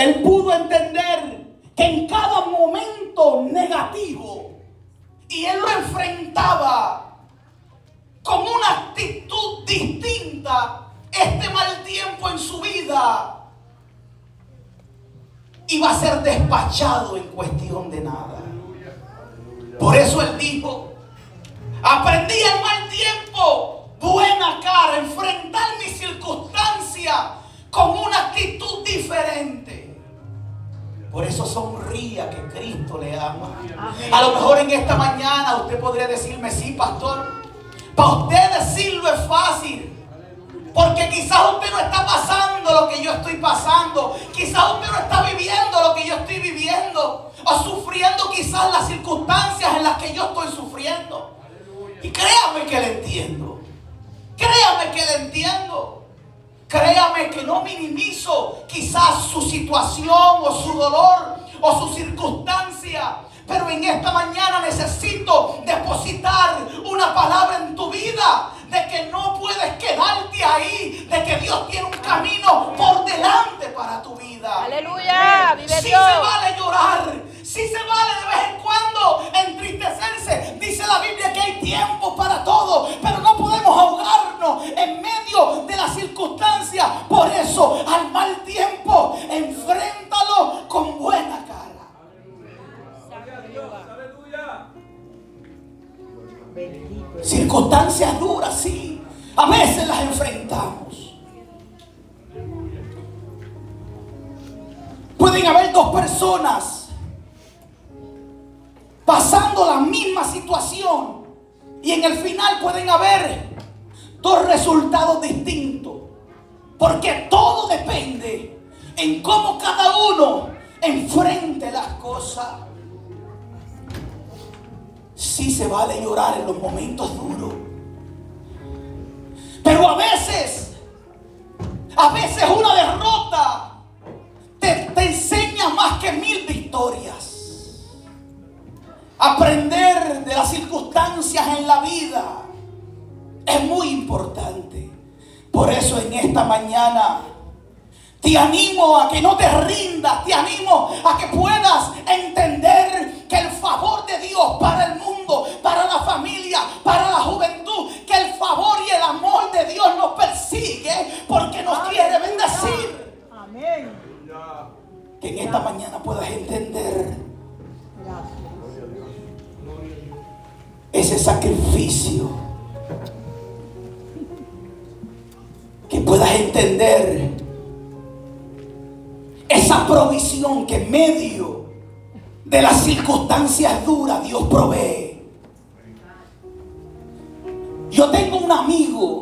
Él pudo entender que en cada momento negativo, y él lo enfrentaba con una actitud distinta, este mal tiempo en su vida iba a ser despachado en cuestión de nada. Por eso él dijo, aprendí en mal tiempo, buena cara, enfrentar mi circunstancia con una actitud diferente. Por eso sonría que Cristo le ama. A lo mejor en esta mañana usted podría decirme, sí, pastor. Para usted decirlo es fácil. Porque quizás usted no está pasando lo que yo estoy pasando. Quizás usted no está viviendo lo que yo estoy viviendo. O sufriendo quizás las circunstancias en las que yo estoy sufriendo. Y créame que le entiendo. Créame que le entiendo. Créame que no minimizo quizás su situación o su dolor o su circunstancia. Pero en esta mañana necesito depositar una palabra en tu vida de que no puedes quedarte ahí, de que Dios tiene un camino por delante para tu vida. Aleluya, vive Si se vale llorar, si se vale de vez en cuando entristecerse. Dice la Biblia que hay tiempo para todo, pero no podemos ahogarnos en medio de las circunstancias. Por eso, al mal tiempo, enfréntalo con buena cara. Circunstancias duras, sí. A veces las enfrentamos. Pueden haber dos personas llorar en los momentos duros. Pero a veces, a veces una derrota te, te enseña más que mil victorias. Aprender de las circunstancias en la vida es muy importante. Por eso en esta mañana te animo a que no te rindas, te animo a que puedas entender que el favor de Dios para el nos quiere bendecir. Amén. Que en esta mañana puedas entender ese sacrificio. Que puedas entender esa provisión que en medio de las circunstancias duras Dios provee. Yo tengo un amigo,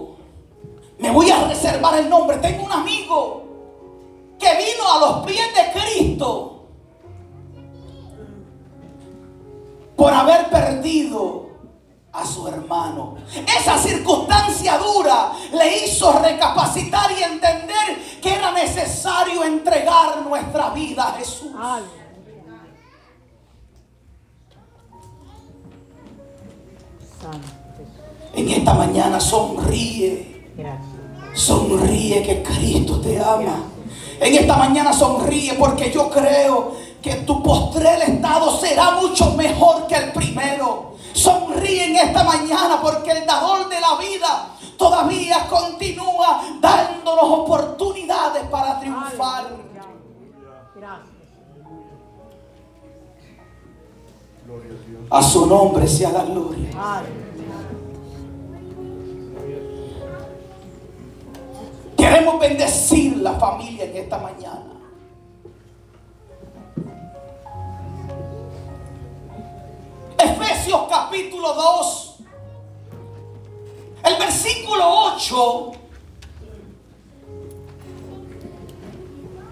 voy a reservar el nombre, tengo un amigo que vino a los pies de Cristo por haber perdido a su hermano. Esa circunstancia dura le hizo recapacitar y entender que era necesario entregar nuestra vida a Jesús. En esta mañana sonríe. Sonríe que Cristo te ama. En esta mañana sonríe porque yo creo que tu postrer estado será mucho mejor que el primero. Sonríe en esta mañana porque el dador de la vida todavía continúa dándonos oportunidades para triunfar. A su nombre sea la gloria. Queremos bendecir la familia en esta mañana. Efesios capítulo 2, el versículo 8.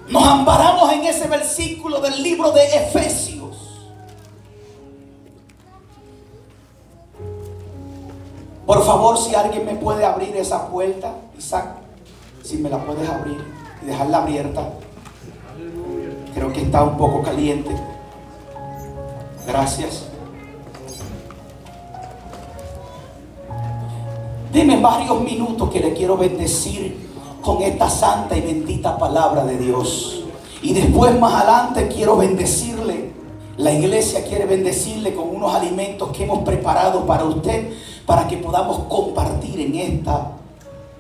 Nos amparamos en ese versículo del libro de Efesios. Por favor, si alguien me puede abrir esa puerta, Isaac, si me la puedes abrir y dejarla abierta. Creo que está un poco caliente. Gracias. Deme varios minutos que le quiero bendecir con esta santa y bendita palabra de Dios. Y después más adelante quiero bendecirle. La iglesia quiere bendecirle con unos alimentos que hemos preparado para usted para que podamos compartir en esta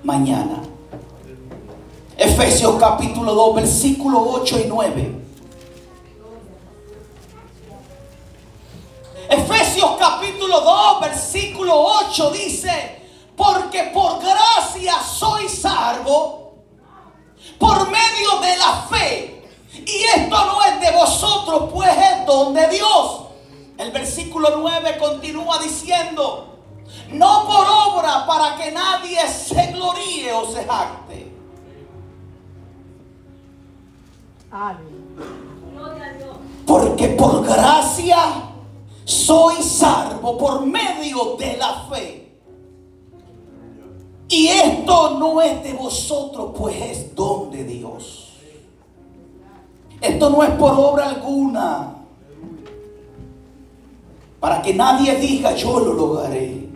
mañana. Efesios capítulo 2, versículos 8 y 9. Efesios capítulo 2, versículo 8 dice, porque por gracia soy salvo por medio de la fe. Y esto no es de vosotros, pues es don de Dios. El versículo 9 continúa diciendo, no por obra para que nadie se gloríe o se jacte. Porque por gracia soy salvo por medio de la fe. Y esto no es de vosotros, pues es don de Dios. Esto no es por obra alguna. Para que nadie diga yo lo lograré.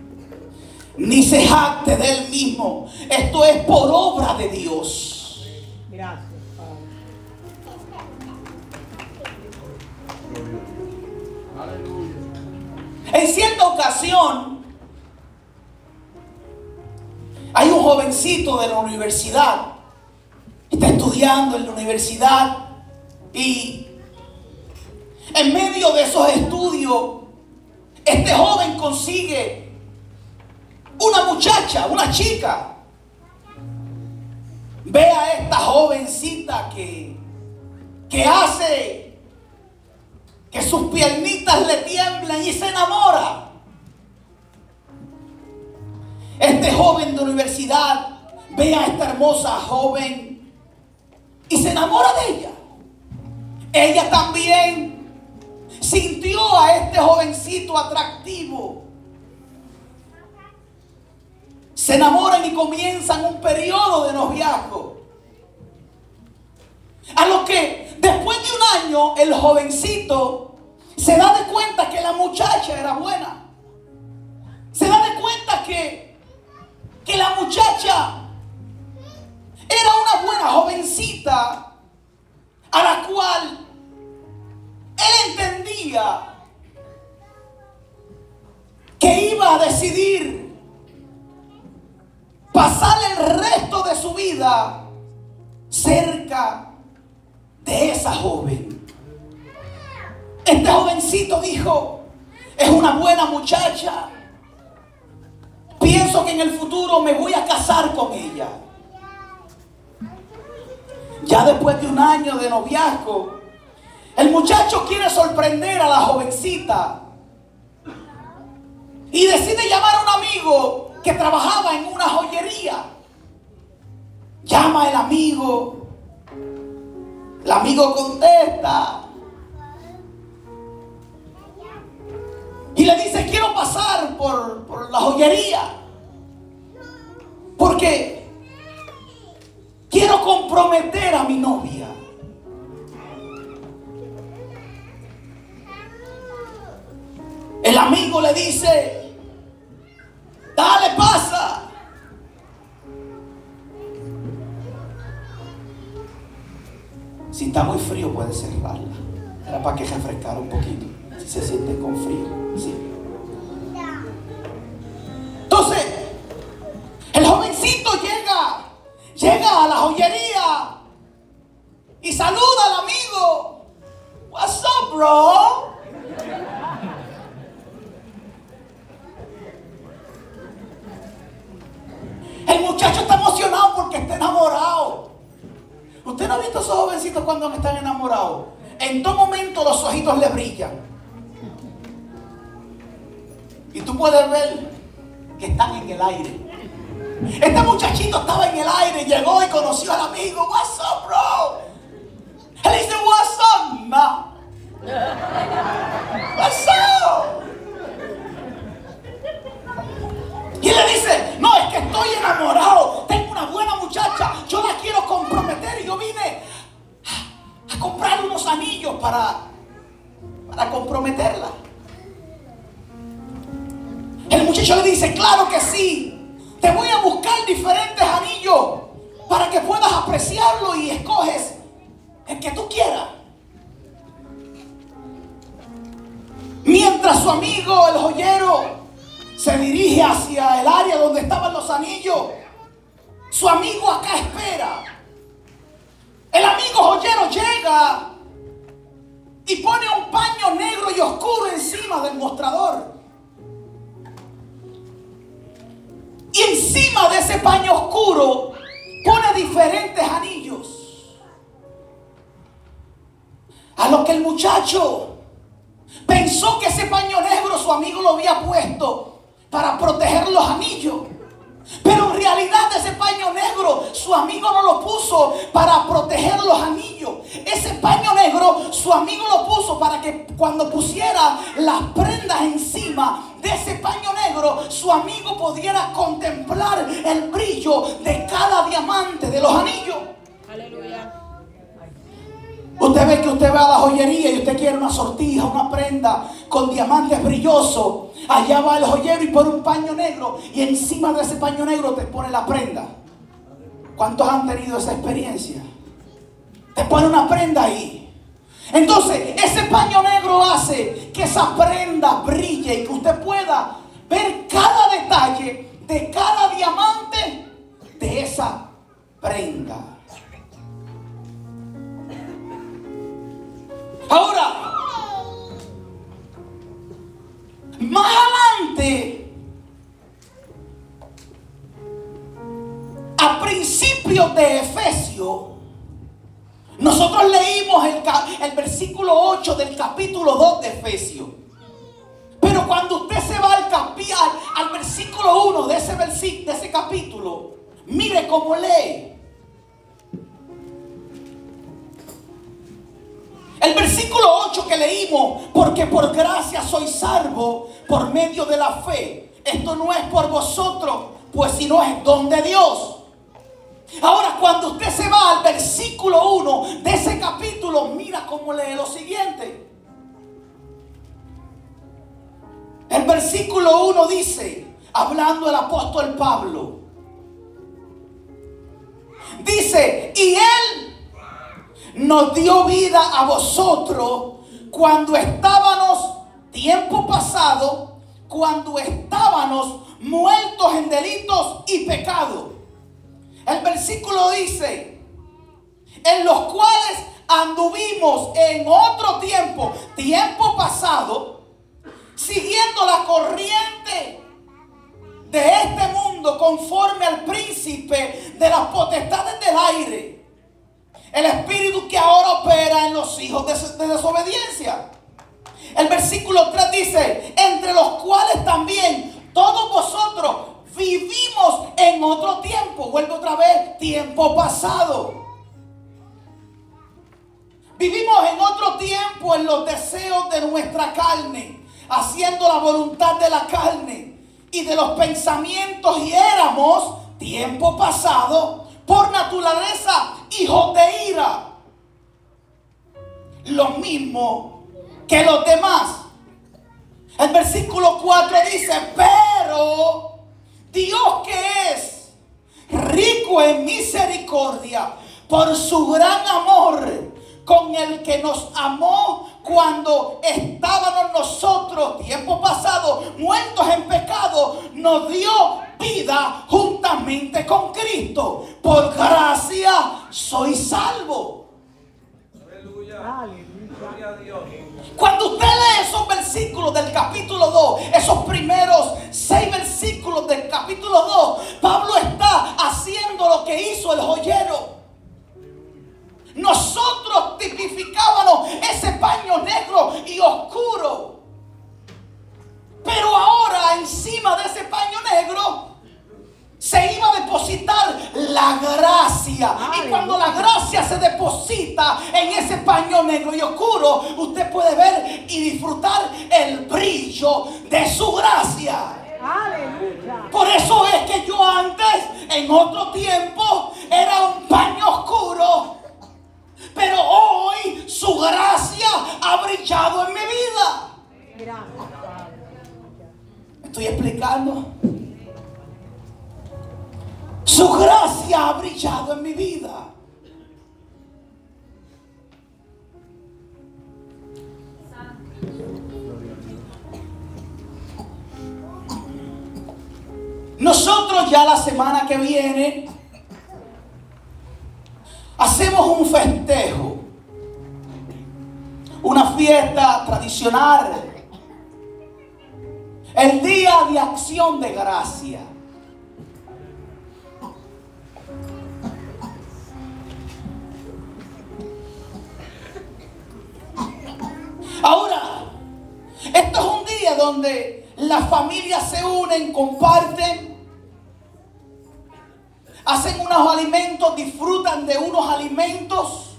Ni se jacte de él mismo. Esto es por obra de Dios. Gracias, En cierta ocasión, hay un jovencito de la universidad, está estudiando en la universidad y en medio de esos estudios, este joven consigue una muchacha, una chica. Ve a esta jovencita que, que hace que sus piernitas le tiemblan y se enamora. Este joven de universidad ve a esta hermosa joven y se enamora de ella. Ella también sintió a este jovencito atractivo. Se enamoran y comienzan un periodo de noviazgo. A lo que después de un año el jovencito se da de cuenta que la muchacha era buena. Se da de cuenta que que la muchacha era una buena jovencita a la cual él entendía que iba a decidir pasar el resto de su vida cerca de esa joven. Este jovencito dijo, es una buena muchacha, Pienso que en el futuro me voy a casar con ella. Ya después de un año de noviazgo, el muchacho quiere sorprender a la jovencita y decide llamar a un amigo que trabajaba en una joyería. Llama el amigo. El amigo contesta. Y le dice, quiero pasar por, la joyería. Porque quiero comprometer a mi novia. El amigo le dice, dale, pasa. Si está muy frío puede cerrarla. Era para que refrescara un poquito. Si se siente con frío. Entonces, el jovencito llega, llega a la joyería y saluda al amigo. What's up, bro? El muchacho está emocionado porque está enamorado. ¿Usted no ha visto a esos jovencitos cuando están enamorados? En todo momento los ojitos le brillan. Y tú puedes ver que están en el aire. Este muchachito estaba en el aire, llegó y conoció al amigo. What's up, bro? Anillos para, para comprometerla. El muchacho le dice, claro que sí. Te voy a buscar diferentes anillos para que puedas apreciarlo y escoges El que tú quieras. Mientras su amigo, el joyero, se dirige hacia el área donde estaban los anillos, su amigo acá espera. El amigo joyero llega y pone un paño negro y oscuro encima del mostrador. Y encima de ese paño oscuro pone diferentes anillos. A lo que el muchacho pensó que ese paño negro su amigo lo había puesto para proteger los anillos. Realidad ese paño negro su amigo no lo puso para proteger los anillos. Ese paño negro su amigo lo puso para que cuando pusiera las prendas encima de ese paño negro su amigo pudiera contemplar el brillo de cada diamante de los anillos. Usted ve que usted va a la joyería y usted quiere una sortija, una prenda con diamantes brillosos. Allá va el joyero y pone un paño negro y encima de ese paño negro te pone la prenda. ¿Cuántos han tenido esa experiencia? Te pone una prenda ahí. Entonces, ese paño negro hace que esa prenda brille y que usted pueda ver cada detalle de cada diamante de esa prenda. Ahora, más adelante, a principios de Efesios, nosotros leímos el, versículo 8 del capítulo 2 de Efesios. Pero cuando usted se va al, al, al versículo 1 de ese, de ese capítulo, mire cómo lee. El versículo 8 que leímos, porque por gracia soy salvo por medio de la fe. Esto no es por vosotros, pues si no es don de Dios. Ahora, cuando usted se va al versículo 1 de ese capítulo, mira cómo lee lo siguiente. El versículo 1 dice, hablando el apóstol Pablo, dice, y él nos dio vida a vosotros cuando estábamos, tiempo pasado, cuando estábamos muertos en delitos y pecados. El versículo dice, en los cuales anduvimos en otro tiempo, tiempo pasado, siguiendo la corriente de este mundo conforme al príncipe de las potestades del aire el espíritu que ahora opera en los hijos de, desobediencia. El versículo 3 dice, entre los cuales también todos vosotros vivimos en otro tiempo. Vuelve otra vez, tiempo pasado. Vivimos en otro tiempo en los deseos de nuestra carne, haciendo la voluntad de la carne y de los pensamientos y éramos, tiempo pasado, por naturaleza hijos de ira. Lo mismo que los demás. El versículo 4 dice, pero Dios que es rico en misericordia por su gran amor con el que nos amó cuando estábamos nosotros, tiempo pasado, muertos en pecado, nos dio vida juntamente con Cristo. Por gracia soy salvo. Cuando usted lee esos versículos del capítulo 2, esos primeros seis versículos del capítulo 2, Pablo está haciendo lo que hizo el joyero. Nosotros tipificábamos ese paño negro y oscuro. Pero ahora encima de ese paño negro se iba a depositar la gracia. Y cuando la gracia se deposita en ese paño negro y oscuro, usted puede ver y disfrutar el brillo de su gracia. Por eso es que yo antes, en otro tiempo, era un paño oscuro. Pero hoy su gracia ha brillado en mi vida. Estoy explicando? Su gracia ha brillado en mi vida. Nosotros ya la semana que viene hacemos un festejo, una fiesta tradicional, el día de acción de gracia. Ahora, esto es un día donde las familias se unen, comparten, hacen unos alimentos, disfrutan de unos alimentos.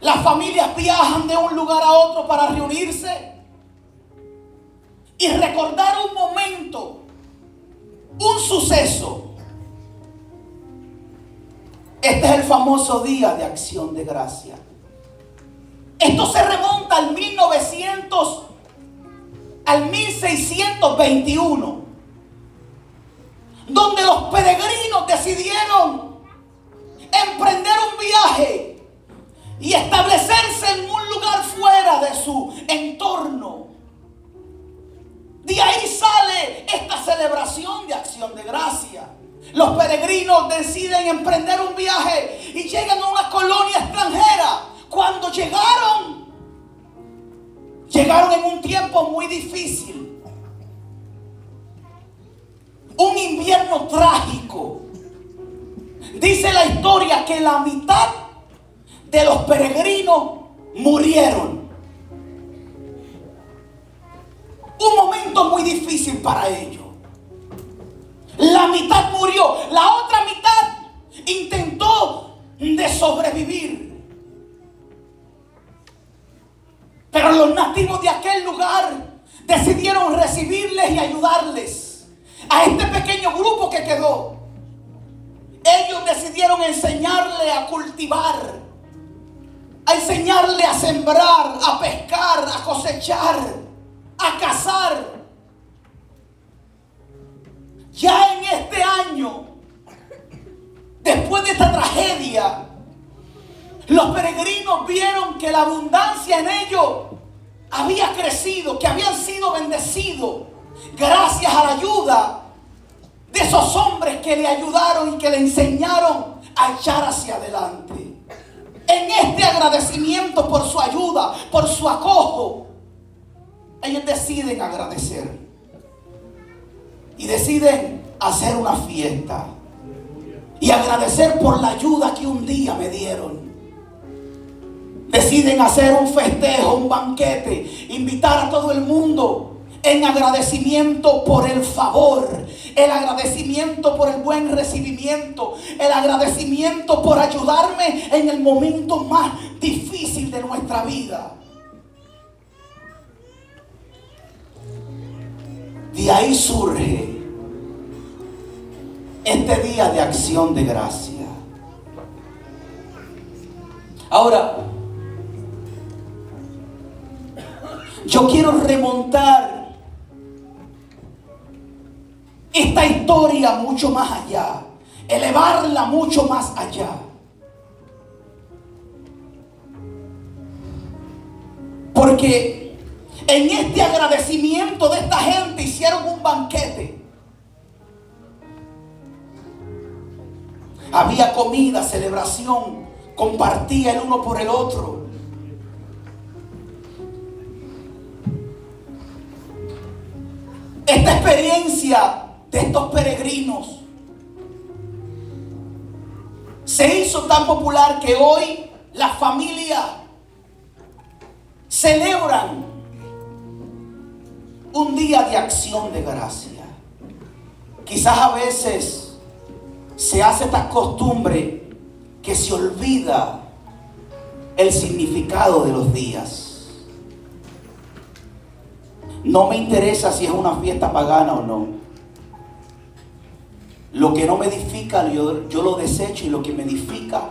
Las familias viajan de un lugar a otro para reunirse y recordar un momento, un suceso. Este es el famoso día de acción de gracia. Esto se remonta al 1900, al 1621, donde los peregrinos decidieron emprender un viaje y establecerse en un lugar fuera de su entorno. De ahí sale esta celebración de acción de gracia. Los peregrinos deciden emprender un viaje y llegan a una colonia extranjera cuando llegaron, llegaron en un tiempo muy difícil. Trágico. Dice la historia que la mitad de los peregrinos murieron. Un momento muy difícil para ellos. La mitad murió, la otra mitad intentó de sobrevivir. Pero los nativos de aquel lugar decidieron recibirles y ayudarles a este pequeño grupo que quedó. Ellos decidieron enseñarle a cultivar, a enseñarle a sembrar, a pescar, a cosechar, a cazar. Ya en este año, después de esta tragedia, los peregrinos vieron que la abundancia en ellos había crecido, que habían sido bendecidos gracias a la ayuda de esos hombres que le ayudaron y que le enseñaron a echar hacia adelante. En este agradecimiento por su ayuda, por su acojo, ellos deciden agradecer. Y deciden hacer una fiesta. Y agradecer por la ayuda que un día me dieron. Deciden hacer un festejo, un banquete, invitar a todo el mundo en agradecimiento por el favor, el agradecimiento por el buen recibimiento, el agradecimiento por ayudarme en el momento más difícil de nuestra vida. De ahí surge este día de acción de gracia. Ahora, Yo quiero remontar esta historia mucho más allá, elevarla mucho más allá. Porque en este agradecimiento de esta gente hicieron un banquete. Había comida, celebración, compartía el uno por el otro. Esta experiencia de estos peregrinos se hizo tan popular que hoy las familias celebran un día de acción de gracia. Quizás a veces se hace esta costumbre que se olvida el significado de los días. No me interesa si es una fiesta pagana o no. Lo que no me edifica, yo, yo lo desecho y lo que me edifica,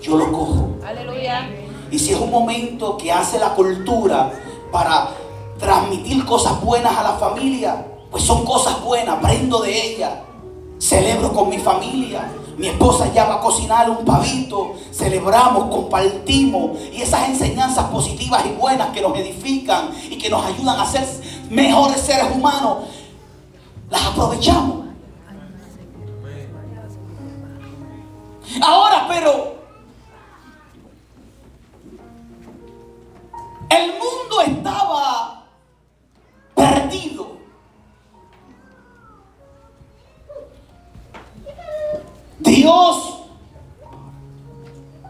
yo lo cojo. Aleluya. Y si es un momento que hace la cultura para transmitir cosas buenas a la familia, pues son cosas buenas, aprendo de ellas. Celebro con mi familia. Mi esposa ya va a cocinar un pavito. Celebramos, compartimos. Y esas enseñanzas positivas y buenas que nos edifican y que nos ayudan a ser mejores seres humanos. las aprovechamos. Ahora, pero el mundo estaba perdido. Dios,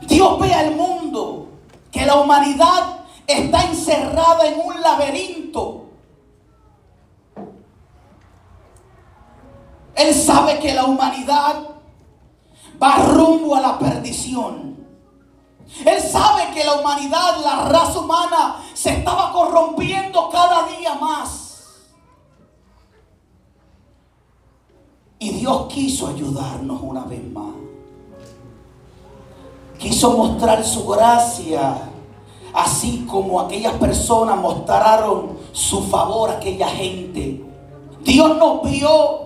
Dios ve al mundo que la humanidad está encerrada en un laberinto. Él sabe que la humanidad va rumbo a la perdición. Él sabe que la humanidad, la raza humana, se estaba corrompiendo cada día más. Y Dios quiso ayudarnos una vez más. Quiso mostrar su gracia, así como aquellas personas mostraron su favor a aquella gente. Dios nos vio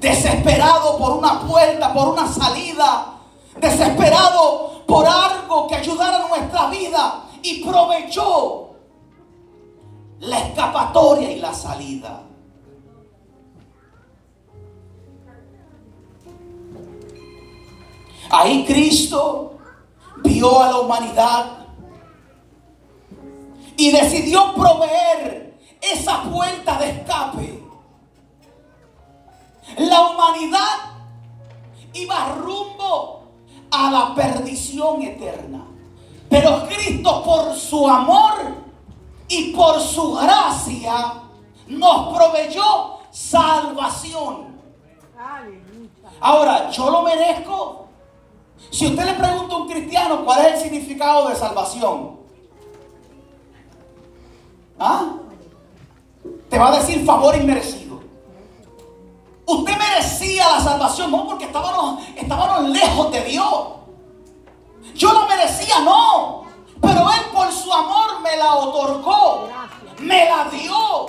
desesperado por una puerta, por una salida, desesperado por algo que ayudara a nuestra vida y provechó la escapatoria y la salida. Ahí Cristo vio a la humanidad y decidió proveer esa puerta de escape la humanidad iba rumbo a la perdición eterna. Pero Cristo por su amor y por su gracia nos proveyó salvación. Ahora, ¿yo lo merezco? Si usted le pregunta a un cristiano cuál es el significado de salvación, ¿ah? te va a decir favor inmerecido. Usted merecía la salvación, no porque estábamos, estábamos lejos de Dios. Yo la merecía, no. Pero Él por su amor me la otorgó. Me la dio.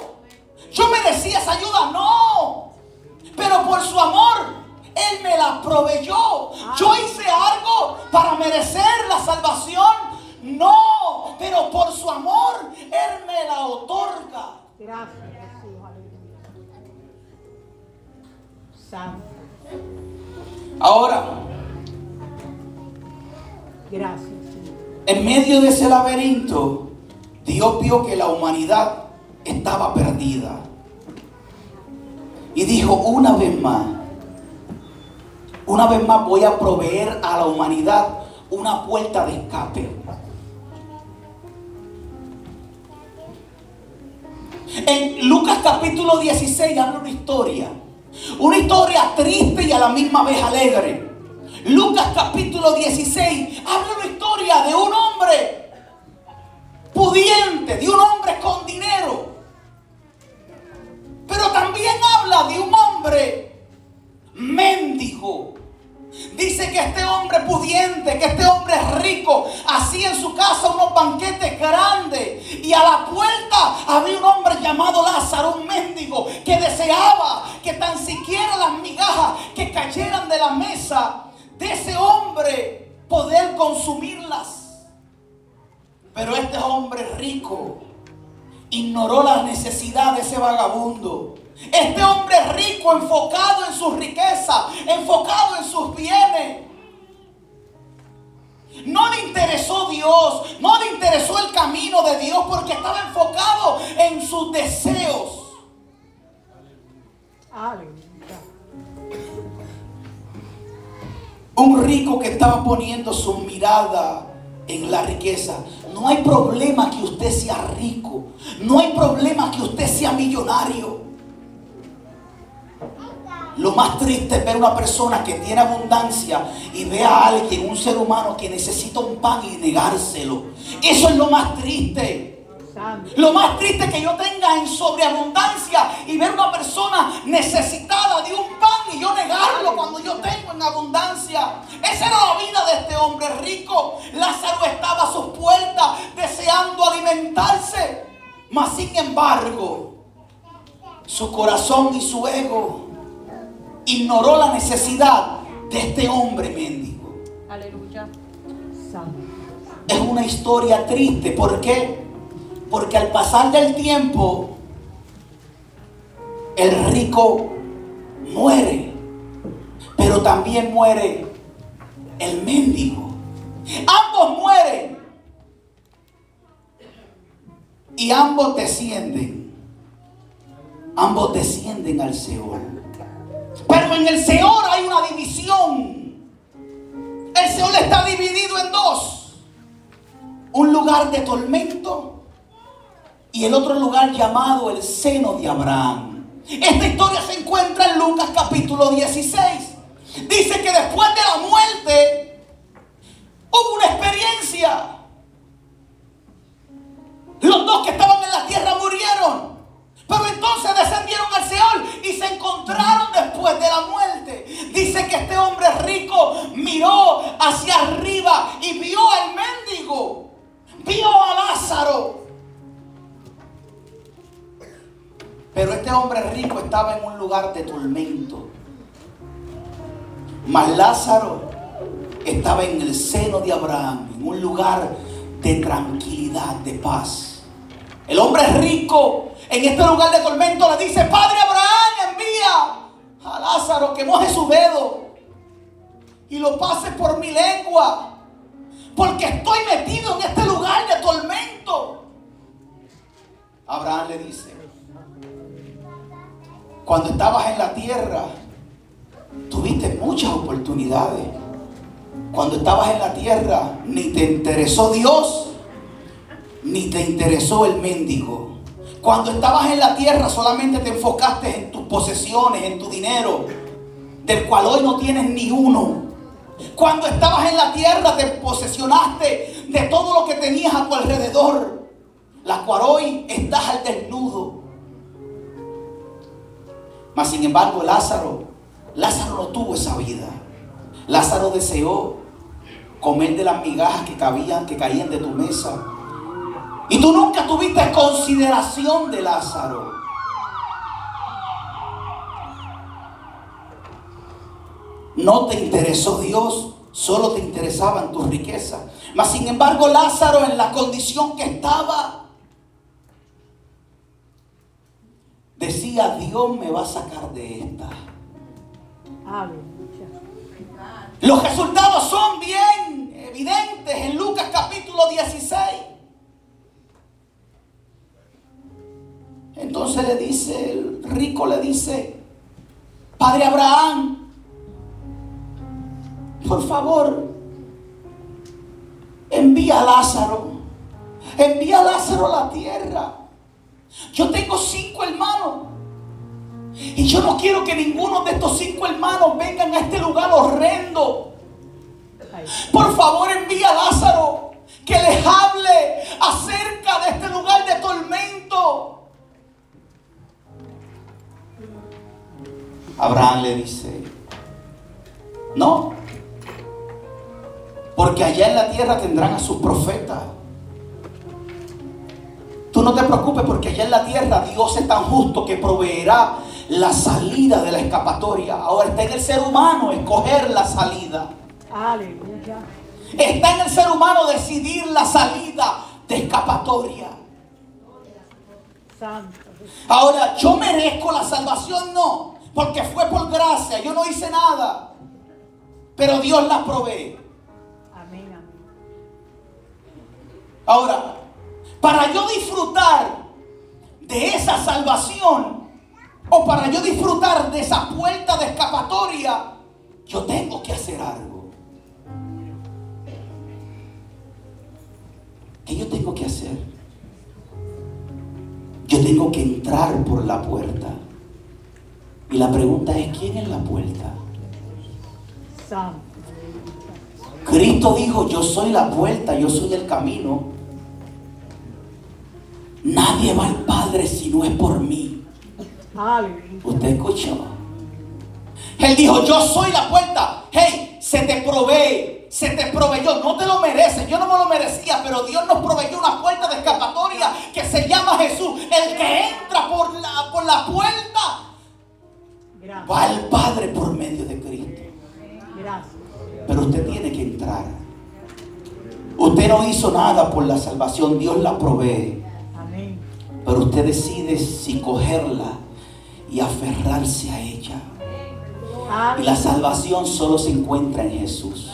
Yo merecía esa ayuda, no. Pero por su amor, Él me la proveyó. Yo hice algo para merecer la salvación. No. Pero por su amor, Él me la otorga. Gracias. Ahora, gracias. En medio de ese laberinto, Dios vio que la humanidad estaba perdida. Y dijo una vez más, una vez más voy a proveer a la humanidad una puerta de escape. En Lucas capítulo 16 habla una historia una historia triste y a la misma vez alegre. Lucas capítulo 16 habla una historia de un hombre pudiente, de un hombre con dinero. Pero también habla de un hombre mendigo Dice que este hombre pudiente, que este hombre rico, hacía en su casa unos banquetes grandes. Y a la puerta había un hombre llamado Lázaro, un mendigo, que deseaba que tan siquiera las migajas que cayeran de la mesa de ese hombre poder consumirlas. Pero este hombre rico ignoró la necesidad de ese vagabundo este hombre rico, enfocado en su riqueza, enfocado en sus bienes. No le interesó Dios, no le interesó el camino de Dios porque estaba enfocado en sus deseos. Un rico que estaba poniendo su mirada en la riqueza. No hay problema que usted sea rico. No hay problema que usted sea millonario. Lo más triste es ver una persona que tiene abundancia y ve a alguien, un ser humano que necesita un pan y negárselo. Eso es lo más triste. Lo más triste es que yo tenga en sobreabundancia y ver una persona necesitada de un pan y yo negarlo cuando yo tengo en abundancia. Esa era la vida de este hombre rico. Lázaro estaba a sus puertas deseando alimentarse. Mas sin embargo, su corazón y su ego ignoró la necesidad de este hombre mendigo. Aleluya. Es una historia triste. ¿Por qué? Porque al pasar del tiempo, el rico muere, pero también muere el mendigo. Ambos mueren y ambos descienden. Ambos descienden al Seol. Pero en el Seol hay una división. El Seol está dividido en dos. Un lugar de tormento y el otro lugar llamado el seno de Abraham. Esta historia se encuentra en Lucas capítulo 16. Dice que después de la muerte hacia arriba y vio al mendigo. Vio a Lázaro. Pero este hombre rico estaba en un lugar de tormento. Mas Lázaro estaba en el seno de Abraham, en un lugar de tranquilidad, de paz. El hombre rico en este lugar de tormento le dice, Padre Abraham, envía a Lázaro que moje su dedo y lo pase por mi lengua, porque estoy metido en este lugar de tormento. Abraham le dice, cuando estabas en la tierra, tuviste muchas oportunidades. Cuando estabas en la tierra, ni te interesó Dios, ni te interesó el mendigo. Cuando estabas en la tierra, solamente te enfocaste en tus posesiones, en tu dinero, del cual hoy no tienes ni uno. Cuando estabas en la tierra, te posesionaste de todo lo que tenías a tu alrededor, la cual hoy estás al desnudo. Mas sin embargo, Lázaro, Lázaro no tuvo esa vida. Lázaro deseó comer de las migajas que cabían, que caían de tu mesa. Y tú nunca tuviste consideración de Lázaro. No te interesó Dios, solo te interesaban tus riquezas. Mas sin embargo, Lázaro en la condición que estaba, decía, Dios me va a sacar de esta. Los resultados son bien evidentes en Lucas capítulo 16. Entonces le dice, el rico le dice, Padre Abraham, por favor, envía a Lázaro, envía a Lázaro a la tierra yo tengo cinco hermanos. Y yo no quiero que ninguno de estos cinco hermanos vengan a este lugar horrendo. Por favor, envía a Lázaro que les hable acerca de este lugar de tormento. Abraham le dice, no, porque allá en la tierra tendrán a sus profetas Tú no te preocupes porque allá en la tierra Dios es tan justo que proveerá la salida de la escapatoria. Ahora está en el ser humano escoger la salida. Aleluya. Está en el ser humano decidir la salida de escapatoria. Ahora, yo merezco la salvación, no, porque fue por gracia, yo no hice nada, pero Dios la provee. Ahora, para yo disfrutar de esa salvación o para yo disfrutar de esa puerta de escapatoria, yo tengo que hacer algo. ¿Qué yo tengo que hacer? Yo tengo que entrar por la puerta. Y la pregunta es, ¿quién es la puerta? Cristo dijo, yo soy la puerta, yo soy el camino. Nadie va al Padre si no es por mí. ¿Usted escuchó? Él dijo, yo soy la puerta. Hey, se te provee, se te proveyó. No te lo mereces, yo no me lo merecía, pero Dios nos proveyó una puerta de escapatoria que se llama Jesús. El que entra por la, por la puerta va al Padre por medio de Cristo. Pero usted tiene que entrar. Usted no hizo nada por la salvación, Dios la provee. Pero usted decide si cogerla y aferrarse a ella. Y la salvación solo se encuentra en Jesús.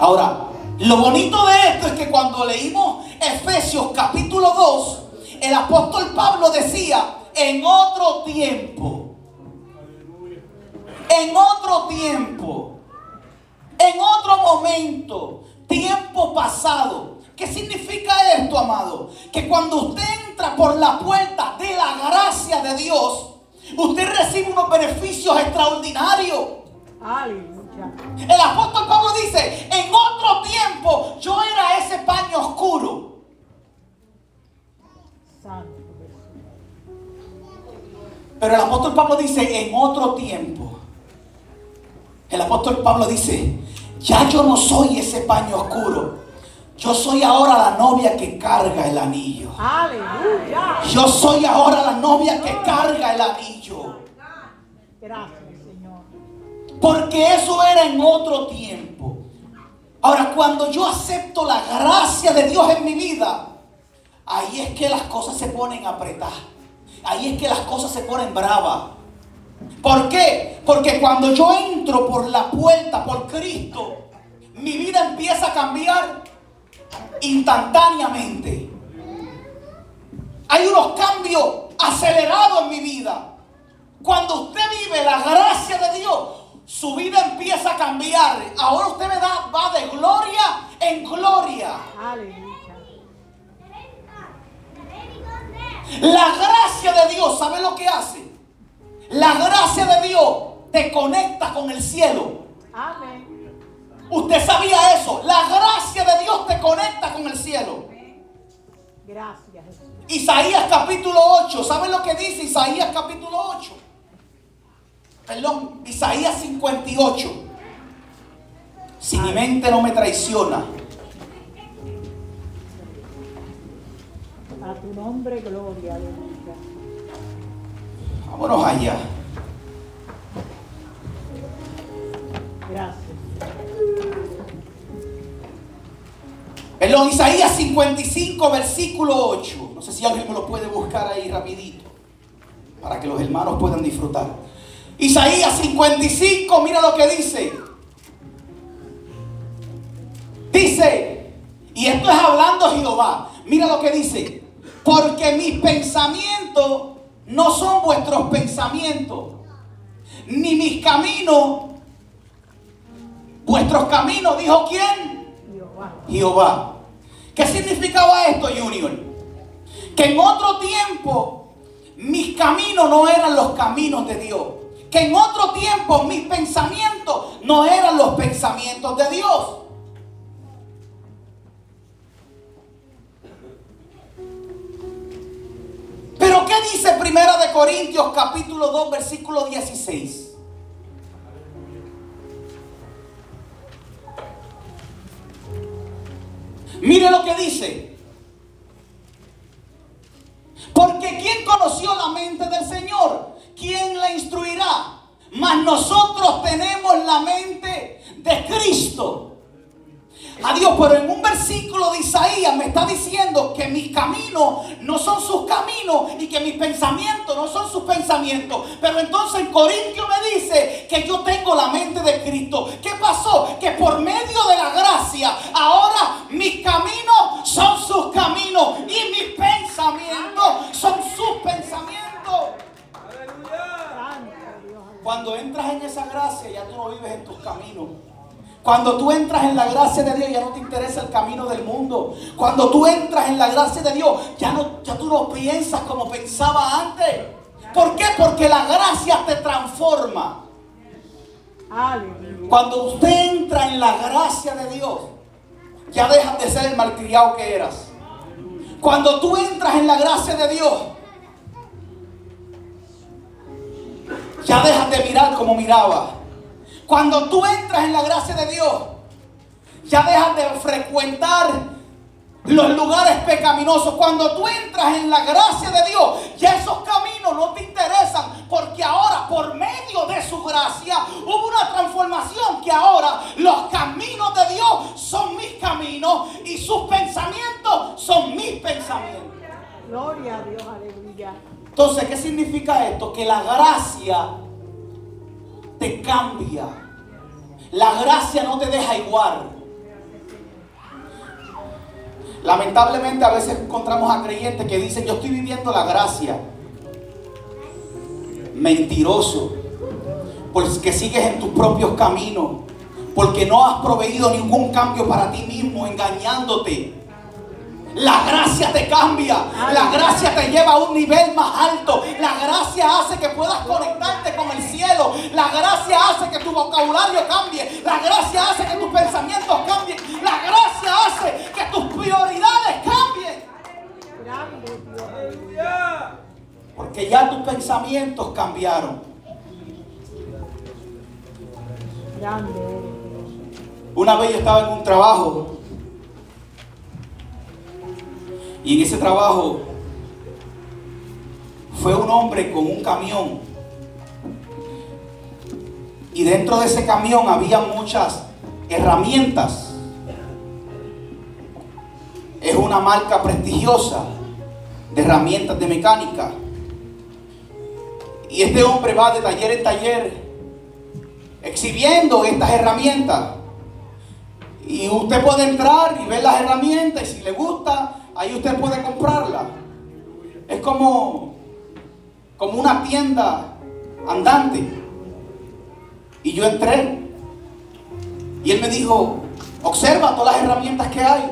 Ahora, lo bonito de esto es que cuando leímos Efesios capítulo 2, el apóstol Pablo decía, en otro tiempo, en otro tiempo, en otro momento, tiempo pasado. ¿Qué significa esto, amado? Que cuando usted entra por la puerta de la gracia de Dios, usted recibe unos beneficios extraordinarios. El apóstol Pablo dice, en otro tiempo yo era ese paño oscuro. Pero el apóstol Pablo dice, en otro tiempo. El apóstol Pablo dice, ya yo no soy ese paño oscuro. Yo soy ahora la novia que carga el anillo. Aleluya. Yo soy ahora la novia que carga el anillo. Gracias, Señor. Porque eso era en otro tiempo. Ahora, cuando yo acepto la gracia de Dios en mi vida, ahí es que las cosas se ponen apretadas. Ahí es que las cosas se ponen bravas. ¿Por qué? Porque cuando yo entro por la puerta, por Cristo, mi vida empieza a cambiar instantáneamente. Hay unos cambios acelerados en mi vida. Cuando usted vive la gracia de Dios, su vida empieza a cambiar. Ahora usted me da, va de gloria en gloria. La gracia de Dios, ¿sabe lo que hace? La gracia de Dios te conecta con el cielo. Amén. Usted sabía eso. La gracia de Dios te conecta con el cielo. Gracias. Isaías capítulo 8. ¿Saben lo que dice Isaías capítulo 8? Perdón, Isaías 58. Si mi mente no me traiciona. A tu nombre, gloria, aleluya. Vámonos allá. Gracias. Perdón, Isaías 55, versículo 8. No sé si alguien me lo puede buscar ahí rapidito. Para que los hermanos puedan disfrutar. Isaías 55, mira lo que dice. Dice, y esto es hablando Jehová. Mira lo que dice. Porque mis pensamientos no son vuestros pensamientos, ni mis caminos, vuestros caminos, dijo quién? Jehová. Jehová. ¿Qué significaba esto, Junior? Que en otro tiempo mis caminos no eran los caminos de Dios. Que en otro tiempo mis pensamientos no eran los pensamientos de Dios. Pero ¿qué dice Primera de Corintios capítulo 2 versículo 16? Mire lo que dice. Porque ¿quién conoció la mente del Señor? ¿Quién la instruirá? Mas nosotros tenemos la mente de Cristo. Adiós, pero en un versículo de Isaías me está diciendo que mis caminos no son sus caminos y que mis pensamientos no son sus pensamientos. Pero entonces en Corintio me dice que yo tengo la mente de Cristo. ¿Qué pasó? Que por medio de la gracia, ahora mis caminos son sus caminos y mis pensamientos son sus pensamientos. Cuando entras en esa gracia, ya tú no vives en tus caminos. Cuando tú entras en la gracia de Dios, ya no te interesa el camino del mundo. Cuando tú entras en la gracia de Dios, ya, no, ya tú no piensas como pensaba antes. ¿Por qué? Porque la gracia te transforma. Cuando usted entra en la gracia de Dios, ya dejas de ser el malcriado que eras. Cuando tú entras en la gracia de Dios, ya dejas de mirar como miraba. Cuando tú entras en la gracia de Dios, ya dejas de frecuentar los lugares pecaminosos. Cuando tú entras en la gracia de Dios, ya esos caminos no te interesan, porque ahora por medio de su gracia hubo una transformación que ahora los caminos de Dios son mis caminos y sus pensamientos son mis pensamientos. Gloria a Dios, aleluya. Entonces, ¿qué significa esto? Que la gracia te cambia. La gracia no te deja igual. Lamentablemente a veces encontramos a creyentes que dicen, yo estoy viviendo la gracia. Mentiroso. Porque sigues en tus propios caminos. Porque no has proveído ningún cambio para ti mismo, engañándote. La gracia te cambia. La gracia te lleva a un nivel más alto. La gracia hace que puedas conectarte con el cielo. La gracia hace que tu vocabulario cambie. La gracia hace que tus pensamientos cambien. La gracia hace que tus prioridades cambien. Porque ya tus pensamientos cambiaron. Una vez yo estaba en un trabajo Y en ese trabajo fue un hombre con un camión. Y dentro de ese camión había muchas herramientas. Es una marca prestigiosa de herramientas de mecánica. Y este hombre va de taller en taller exhibiendo estas herramientas. Y usted puede entrar y ver las herramientas y si le gusta, ahí usted puede comprarla. Es como, como una tienda andante. Y yo entré. Y él me dijo, observa todas las herramientas que hay.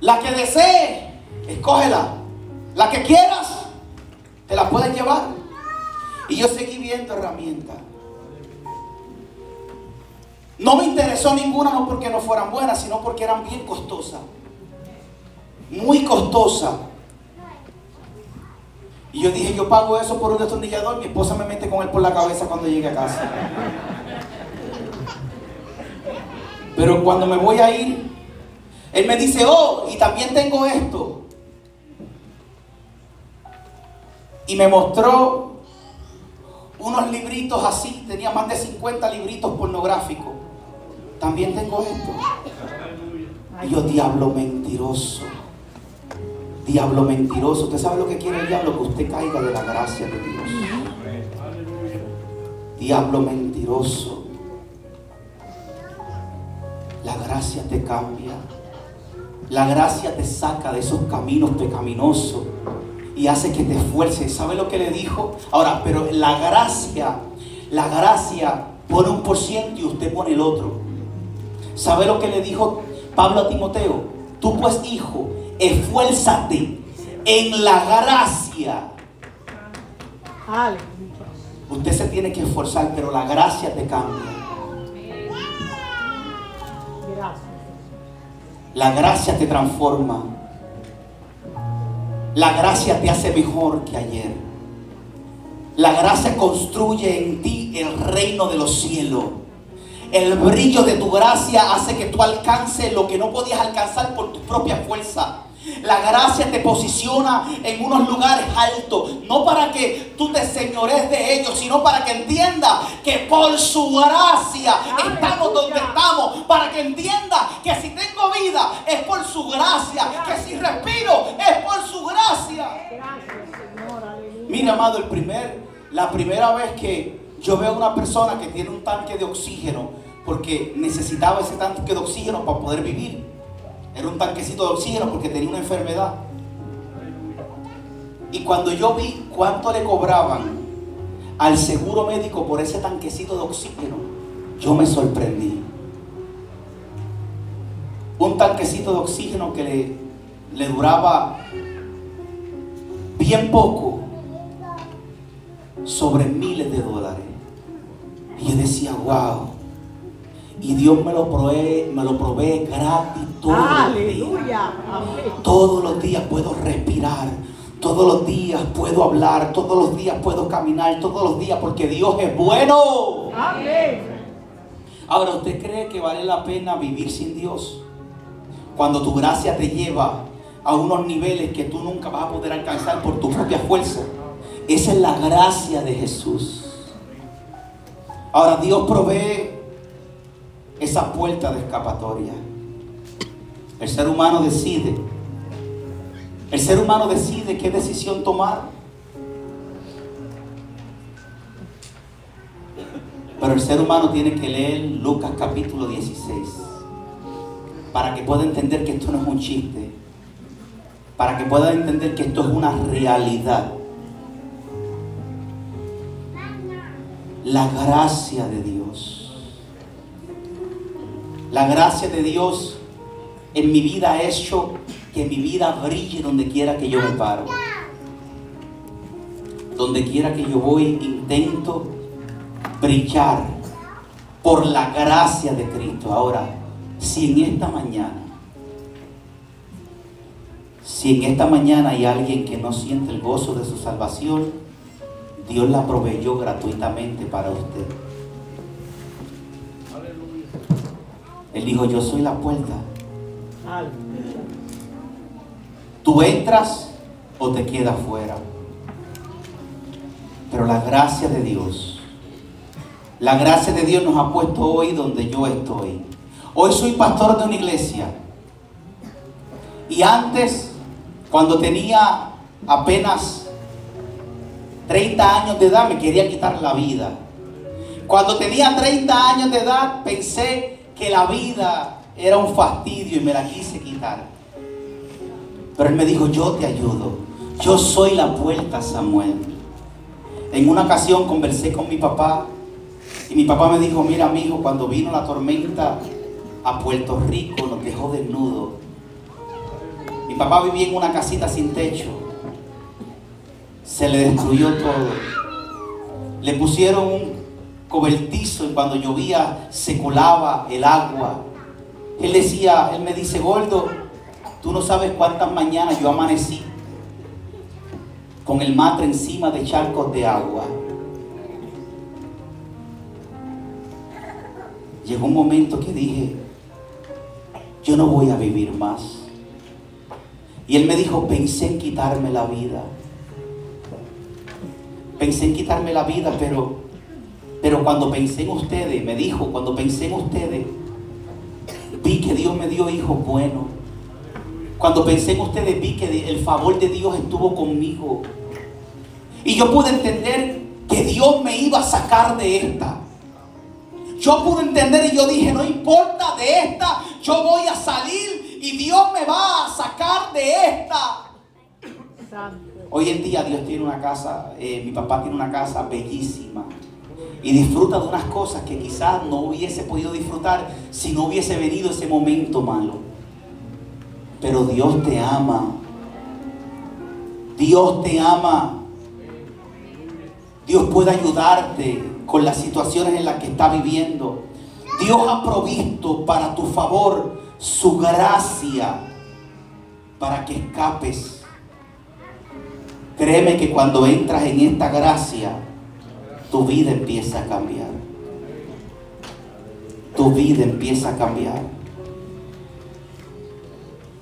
La que desee, escógela. La que quieras, te la puedes llevar. Y yo seguí viendo herramientas. No me interesó ninguna, no porque no fueran buenas, sino porque eran bien costosas muy costosa. Y yo dije, yo pago eso por un destornillador, mi esposa me mete con él por la cabeza cuando llegue a casa. Pero cuando me voy a ir, él me dice, oh, y también tengo esto. Y me mostró unos libritos así, tenía más de 50 libritos pornográficos. También tengo esto. Y yo, diablo mentiroso. Diablo mentiroso. ¿Usted sabe lo que quiere el diablo? Que usted caiga de la gracia de Dios. Diablo mentiroso. La gracia te cambia. La gracia te saca de esos caminos pecaminosos y hace que te esfuerces. ¿Sabe lo que le dijo? Ahora, pero la gracia, la gracia pone un por ciento y usted pone el otro. ¿Sabe lo que le dijo Pablo a Timoteo? Tú pues, hijo, esfuérzate en la gracia. Usted se tiene que esforzar, pero la gracia te cambia. La gracia te transforma. La gracia te hace mejor que ayer. La gracia construye en ti el reino de los cielos. El brillo de tu gracia hace que tú alcances lo que no podías alcanzar por tu propia fuerza. La gracia te posiciona en unos lugares altos, no para que tú te señores de ellos, sino para que entienda que por su gracia estamos donde estamos, para que entienda que si tengo vida es por su gracia, que si respiro es por su gracia. Mira, amado, el primer, la primera vez que yo veo una persona que tiene un tanque de oxígeno, porque necesitaba ese tanque de oxígeno para poder vivir. Era un tanquecito de oxígeno porque tenía una enfermedad. Y cuando yo vi cuánto le cobraban al seguro médico por ese tanquecito de oxígeno, yo me sorprendí. Un tanquecito de oxígeno que le, le duraba bien poco, sobre miles de dólares. Y yo decía, wow, y Dios me lo provee, me lo provee gratis todos Aleluya. los días. Todos los días puedo respirar. Todos los días puedo hablar. Todos los días puedo caminar. Todos los días porque Dios es bueno. Amén. Ahora, ¿usted cree que vale la pena vivir sin Dios? Cuando tu gracia te lleva a unos niveles que tú nunca vas a poder alcanzar por tu propia fuerza. Esa es la gracia de Jesús. Ahora Dios provee esa puerta de escapatoria. El ser humano decide. El ser humano decide qué decisión tomar. Pero el ser humano tiene que leer Lucas capítulo 16 para que pueda entender que esto no es un chiste, para que pueda entender que esto es una realidad. La gracia de Dios. La gracia de Dios en mi vida ha hecho que mi vida brille donde quiera que yo me paro. Donde quiera que yo voy, intento brillar por la gracia de Cristo. Ahora, si en esta mañana, si en esta mañana hay alguien que no siente el gozo de su salvación, Dios la proveyó gratuitamente para usted. Él dijo, yo soy la puerta. Tú entras o te quedas fuera. Pero la gracia de Dios, la gracia de Dios nos ha puesto hoy donde yo estoy. Hoy soy pastor de una iglesia. Y antes, cuando tenía apenas 30 años de edad, me quería quitar la vida. Cuando tenía 30 años de edad, pensé que la vida era un fastidio y me la quise quitar. Pero él me dijo, yo te ayudo. Yo soy la puerta, Samuel. En una ocasión conversé con mi papá y mi papá me dijo, mira, amigo, cuando vino la tormenta a Puerto Rico nos dejó desnudo. Mi papá vivía en una casita sin techo. Se le destruyó todo. Le pusieron un cobertizo y cuando llovía se colaba el agua. Él decía, él me dice, gordo, tú no sabes cuántas mañanas yo amanecí con el matre encima de charcos de agua. Llegó un momento que dije, yo no voy a vivir más. Y él me dijo, pensé en quitarme la vida. Pensé en quitarme la vida, pero, pero cuando pensé en ustedes, me dijo, cuando pensé en ustedes, vi que Dios me dio hijos buenos. Cuando pensé en ustedes, vi que el favor de Dios estuvo conmigo. Y yo pude entender que Dios me iba a sacar de esta. Yo pude entender y yo dije, no importa de esta, yo voy a salir y Dios me va a sacar de esta. Hoy en día Dios tiene una casa, eh, mi papá tiene una casa bellísima y disfruta de unas cosas que quizás no hubiese podido disfrutar si no hubiese venido ese momento malo. Pero Dios te ama. Dios te ama. Dios puede ayudarte con las situaciones en las que está viviendo. Dios ha provisto para tu favor su gracia para que escapes. Créeme que cuando entras en esta gracia, tu vida empieza a cambiar. Tu vida empieza a cambiar.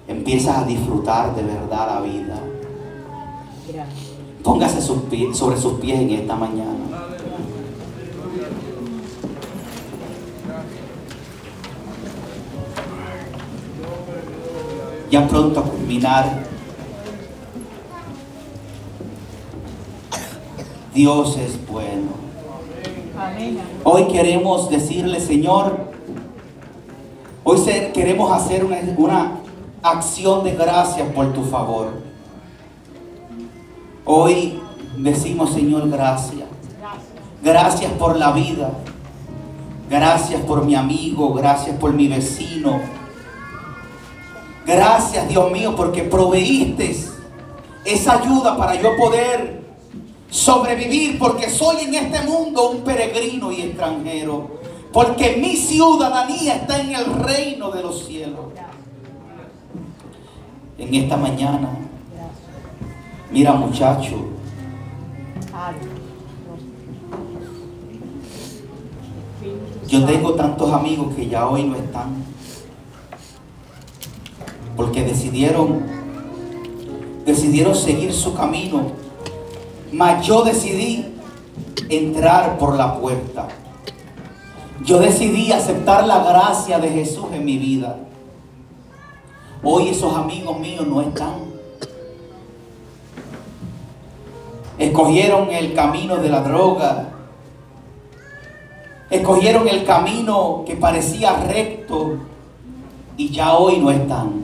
Empiezas a disfrutar de verdad la vida. Póngase sobre sus pies en esta mañana. ya pronto a culminar. Dios es bueno. Hoy queremos decirle, Señor, hoy queremos hacer una, una acción de gracias por tu favor. Hoy decimos, Señor, gracias. Gracias por la vida. Gracias por mi amigo. Gracias por mi vecino Gracias, Dios mío, porque proveíste esa ayuda para yo poder sobrevivir, porque soy en este mundo un peregrino y extranjero, porque mi ciudadanía está en el reino de los cielos. En esta mañana, mira muchacho, yo tengo tantos amigos que ya hoy no están porque decidieron, decidieron seguir su camino. Mas yo decidí entrar por la puerta. Yo decidí aceptar la gracia de Jesús en mi vida. Hoy esos amigos míos no están. Escogieron el camino de la droga. escogieron el camino que parecía recto y ya hoy no están.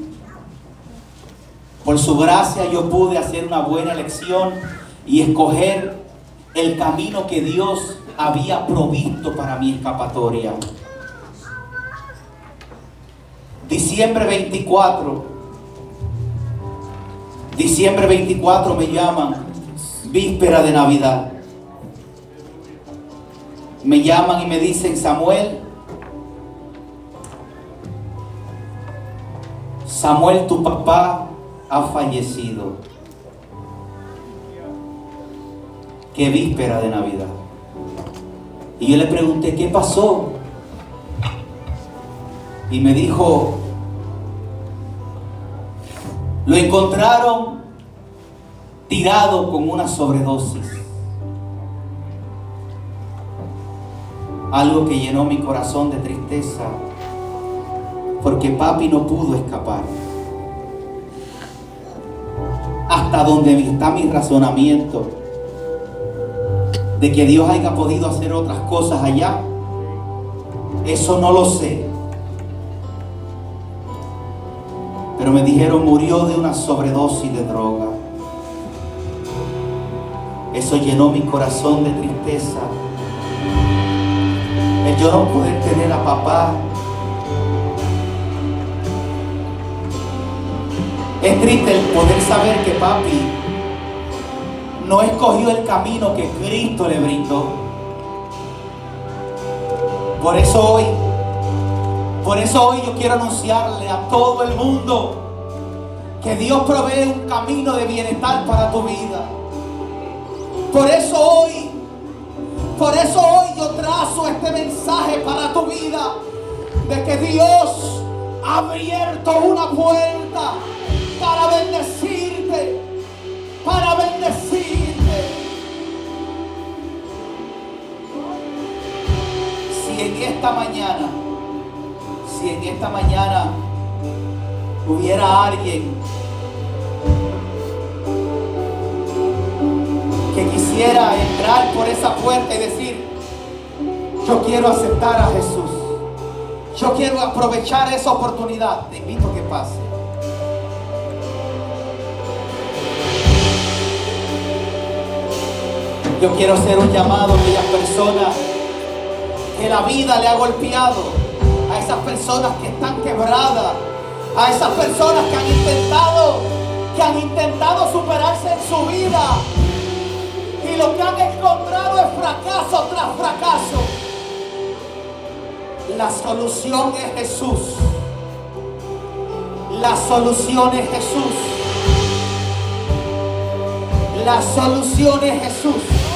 Por su gracia yo pude hacer una buena elección y escoger el camino que Dios había provisto para mi escapatoria. Diciembre 24. Diciembre 24 me llaman víspera de Navidad. Me llaman y me dicen, Samuel, Samuel, tu papá ha fallecido. Qué víspera de Navidad. Y yo le pregunté, ¿qué pasó? Y me dijo, lo encontraron tirado con una sobredosis. Algo que llenó mi corazón de tristeza, porque papi no pudo escapar. Hasta donde está mi razonamiento de que Dios haya podido hacer otras cosas allá, eso no lo sé. Pero me dijeron murió de una sobredosis de droga. Eso llenó mi corazón de tristeza. El yo no poder tener a papá. Es triste el poder saber que papi no escogió el camino que Cristo le brindó. Por eso hoy, por eso hoy yo quiero anunciarle a todo el mundo que Dios provee un camino de bienestar para tu vida. Por eso hoy, por eso hoy yo trazo este mensaje para tu vida de que Dios ha abierto una puerta para bendecirte, esta mañana, si en esta mañana hubiera alguien que quisiera entrar por esa puerta y decir, yo quiero aceptar a Jesús. Yo quiero aprovechar esa oportunidad. Te invito que pase. Yo quiero hacer un llamado a aquellas personas que la vida le ha golpeado, a esas personas que están quebradas, a esas personas que han intentado, que han intentado superarse en su vida y lo que han encontrado es fracaso tras fracaso. La solución es Jesús. La solución es Jesús. La solución es Jesús.